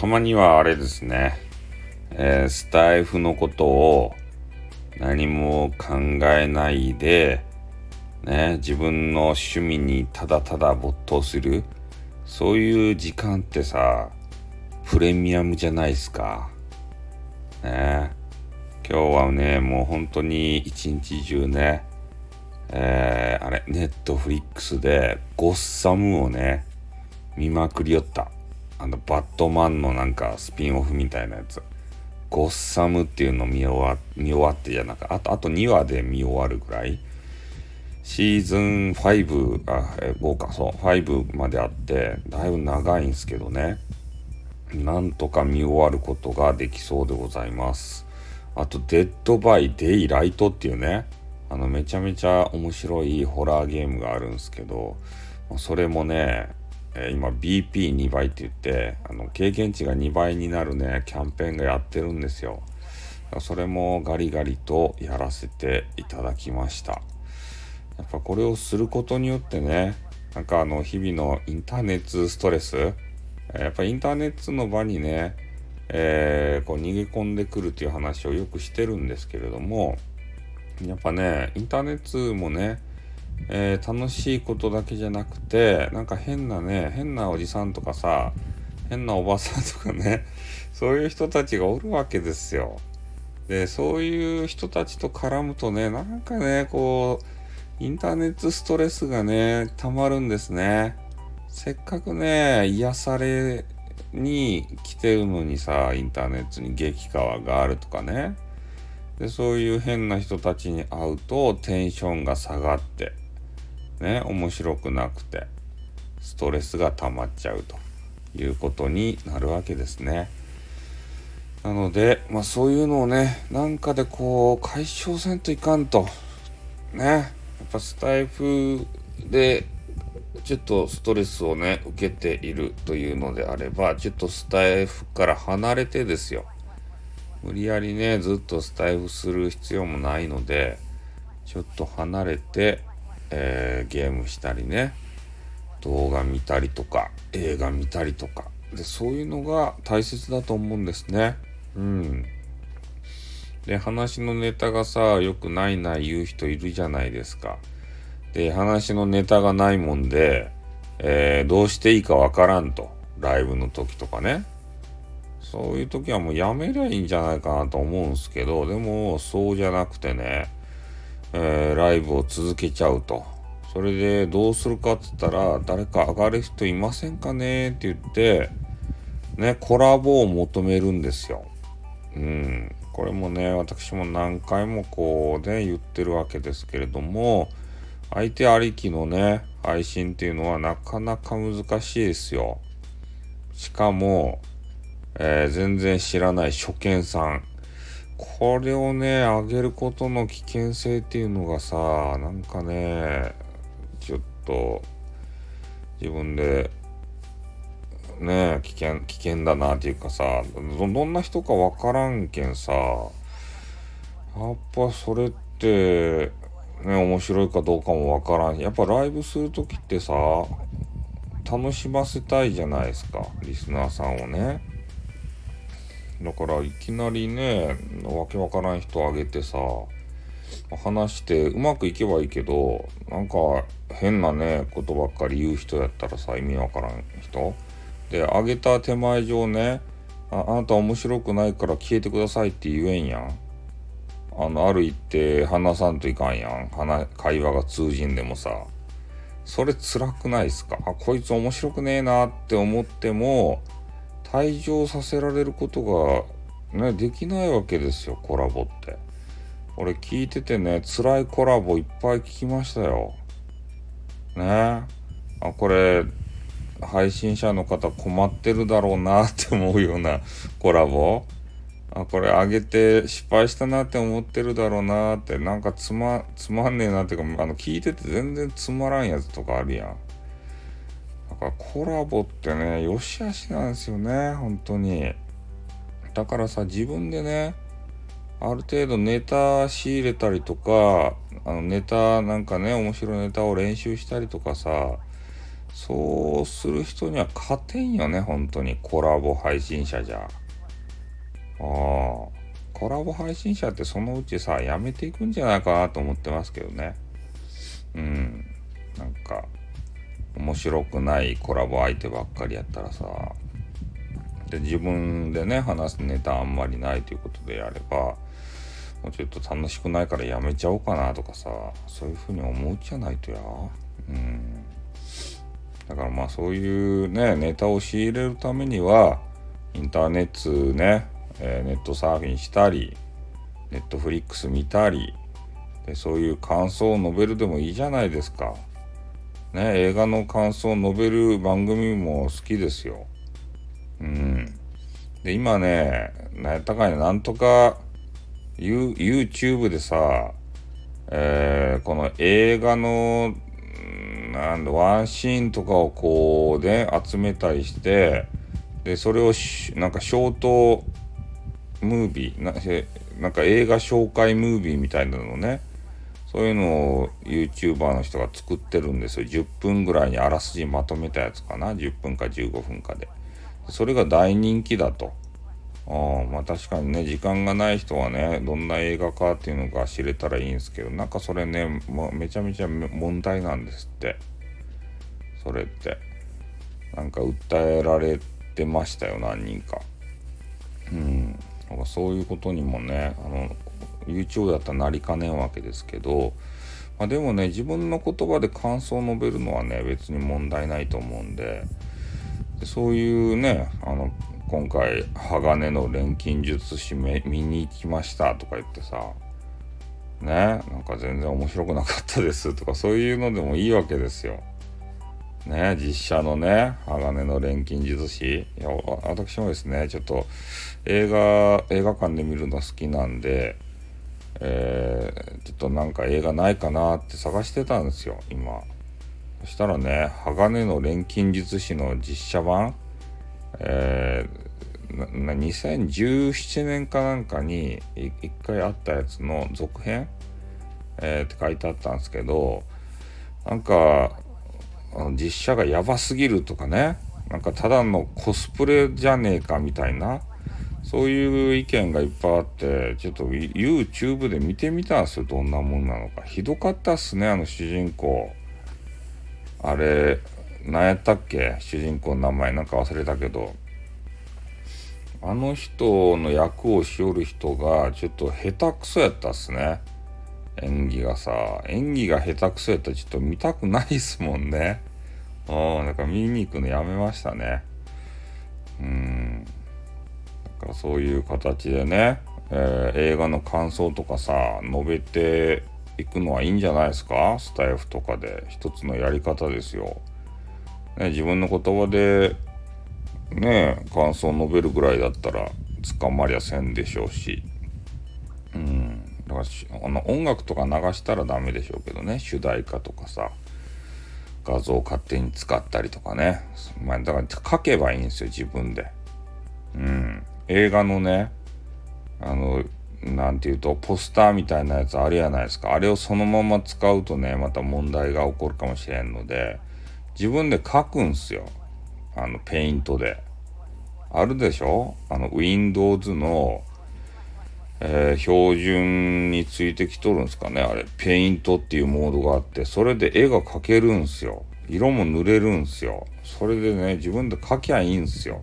たまにはあれですね、えー、スタイフのことを何も考えないで、ね、自分の趣味にただただ没頭する、そういう時間ってさ、プレミアムじゃないですか。ね今日はね、もう本当に一日中ね、えー、あれ、ネットフリックスでゴッサムをね、見まくりよった。あの、バットマンのなんかスピンオフみたいなやつ。ゴッサムっていうの見終わ見終わってじゃなくあと、あと2話で見終わるぐらい。シーズン5、あ、え5か、そう、5まであって、だいぶ長いんすけどね。なんとか見終わることができそうでございます。あと、 Dead by Daylight っていうね、あの、めちゃめちゃ面白いホラーゲームがあるんですけど、それもね、え今 BP2 倍って言ってあの経験値が2倍になるねキャンペーンがやってるんですよ。それもガリガリとやらせていただきました。やっぱこれをすることによってねなんかあの日々のインターネットストレスやっぱインターネットの場にね、えー、こう逃げ込んでくるっていう話をよくしてるんですけれどもやっぱねインターネットもねえー、楽しいことだけじゃなくてなんか変なね変なおじさんとかさ変なおばさんとかね そういう人たちがおるわけですよ。でそういう人たちと絡むとねなんかねこうインターネットストレスがねたまるんですね。せっかくね癒されに来てるのにさインターネットに激川があるとかねでそういう変な人たちに会うとテンションが下がってね面白くなくてストレスが溜まっちゃうということになるわけですね。なので、まあ、そういうのをねなんかでこう解消せんといかんとねやっぱスタイフでちょっとストレスをね受けているというのであればちょっとスタイフから離れてですよ無理やりねずっとスタイフする必要もないのでちょっと離れてえー、ゲームしたりね動画見たりとか映画見たりとかでそういうのが大切だと思うんですね。うん。で話のネタがさよくないない言う人いるじゃないですか。で話のネタがないもんで、えー、どうしていいかわからんとライブの時とかね。そういう時はもうやめりゃいいんじゃないかなと思うんすけどでもそうじゃなくてねえー、ライブを続けちゃうと。それでどうするかって言ったら、誰か上がる人いませんかねって言って、ね、コラボを求めるんですよ。うん。これもね、私も何回もこうね、言ってるわけですけれども、相手ありきのね、配信っていうのはなかなか難しいですよ。しかも、えー、全然知らない初見さん。これをね、上げることの危険性っていうのがさ、なんかね、ちょっと、自分で、ね、危険、危険だなっていうかさ、ど、どんな人かわからんけんさ、やっぱそれって、ね、面白いかどうかもわからんやっぱライブする時ってさ、楽しませたいじゃないですか、リスナーさんをね。だからいきなりねわけわからん人あげてさ話してうまくいけばいいけどなんか変なねことばっかり言う人やったらさ意味わからん人。であげた手前上ねああなた面白くないから消えてくださいって言えんやん。あのある一定話さんといかんやん。話会話が通じんでもさ。それ辛くないっすか？あこいつ面白くねえなって思っても退場させられることがねできないわけですよコラボって。俺聞いててね辛いコラボいっぱい聞きましたよ。ね。あこれ配信者の方困ってるだろうなって思うような コラボ。あこれ上げて失敗したなって思ってるだろうなってなんかつまつまんねえなっていうかあの聞いてて全然つまらんやつとかあるやん。からコラボってね、よしあしなんですよね、本当に。だからさ、自分でね、ある程度ネタ仕入れたりとか、あのネタなんかね、面白いネタを練習したりとかさ、そうする人には勝てんよね本当に。コラボ配信者じゃ。あ。コラボ配信者ってそのうちさやめていくんじゃないかなと思ってますけどね。うん。なんか面白くないコラボ相手ばっかりやったらさで自分でね話すネタあんまりないということでやればもうちょっと楽しくないからやめちゃおうかなとかさそういうふうに思うじゃないとやうんだからまあそういうねネタを仕入れるためにはインターネットね、えー、ネットサーフィンしたりネットフリックス見たりでそういう感想を述べるでもいいじゃないですか。ね映画の感想を述べる番組も好きですよ。うん。で、今ね、なんやったかいなんとか、you、YouTube でさ、えー、この映画の、なんだ、ワンシーンとかをこうね、集めたりして、で、それをなんかショートムービーな、なんか映画紹介ムービーみたいなのね、そういうのを YouTuber の人が作ってるんですよ。10分ぐらいにあらすじまとめたやつかな。10分か15分かで。それが大人気だと。あまあ確かにね、時間がない人はね、どんな映画かっていうのが知れたらいいんですけど、なんかそれね、もうめちゃめちゃ問題なんですって。それって。なんか訴えられてましたよ、何人か。うん。なんかそういうことにもね、あの、YouTube だったらなりかねんわけですけど、まあ、でもね、自分の言葉で感想を述べるのはね、別に問題ないと思うんで、そういうねあの今回鋼の錬金術師見に行きましたとか言ってさねなんか全然面白くなかったですとかそういうのでもいいわけですよ。ね実写のね鋼の錬金術師いや私もですねちょっと映画映画館で見るの好きなんで、えー、ちょっとなんか映画ないかなって探してたんですよ今。そしたらね、鋼の錬金術師の実写版、えー、2017年かなんかに一回あったやつの続編、えー、って書いてあったんですけど、なんか、実写がやばすぎるとかね、なんかただのコスプレじゃねえかみたいな、そういう意見がいっぱいあって、ちょっと YouTube で見てみたんですよ、どんなもんなのか。ひどかったっすね、あの主人公。あれ、何やったっけ？主人公の名前なんか忘れたけど、あの人の役をしおる人がちょっと下手くそやったっすね。演技がさ、演技が下手くそやったらちょっと見たくないっすもんね。うん、だか見に行くのやめましたね。うん。からそういう形でね、えー、映画の感想とかさ、述べていくのはいいんじゃないですか？スタイフとかで一つのやり方ですよ。ね、自分の言葉でね感想を述べるぐらいだったら捕まりゃせんでしょうし。うん。だからあの音楽とか流したらダメでしょうけどね主題歌とかさ画像を勝手に使ったりとかね、まあ、だから書けばいいんですよ自分でうん映画のねあのなんていうと、ポスターみたいなやつあるやないですか。あれをそのまま使うとね、また問題が起こるかもしれんので、自分で書くんすよ。あの、ペイントで。あるでしょ？あの、Windows の、えー、標準についてきとるんすかねあれ。ペイントっていうモードがあって、それで絵が描けるんすよ。色も塗れるんすよ。それでね、自分で描きゃいいんすよ。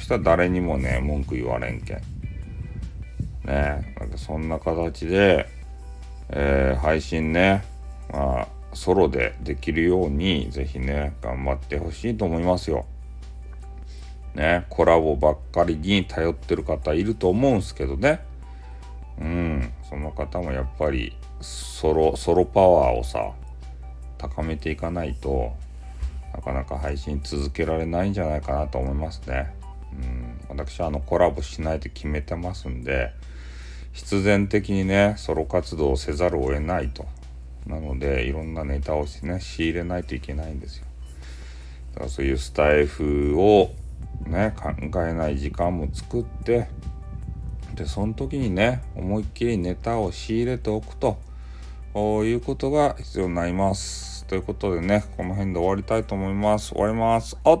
そしたら誰にもね、文句言われんけん。ね、なんかそんな形で、えー、配信ね、まあ、ソロでできるように、ぜひね、頑張ってほしいと思いますよ。ね、コラボばっかりに頼ってる方いると思うんすけどね。うん、その方もやっぱり、ソロ、ソロパワーをさ、高めていかないとなかなか配信続けられないんじゃないかなと思いますね。うん。私はあのコラボしないと決めてますんで必然的にねソロ活動をせざるを得ないと。なのでいろんなネタをしてね仕入れないといけないんですよ。だからそういうスタイフをね考えない時間も作ってでその時にね思いっきりネタを仕入れておくということが必要になります。ということでねこの辺で終わりたいと思います。終わります。あっ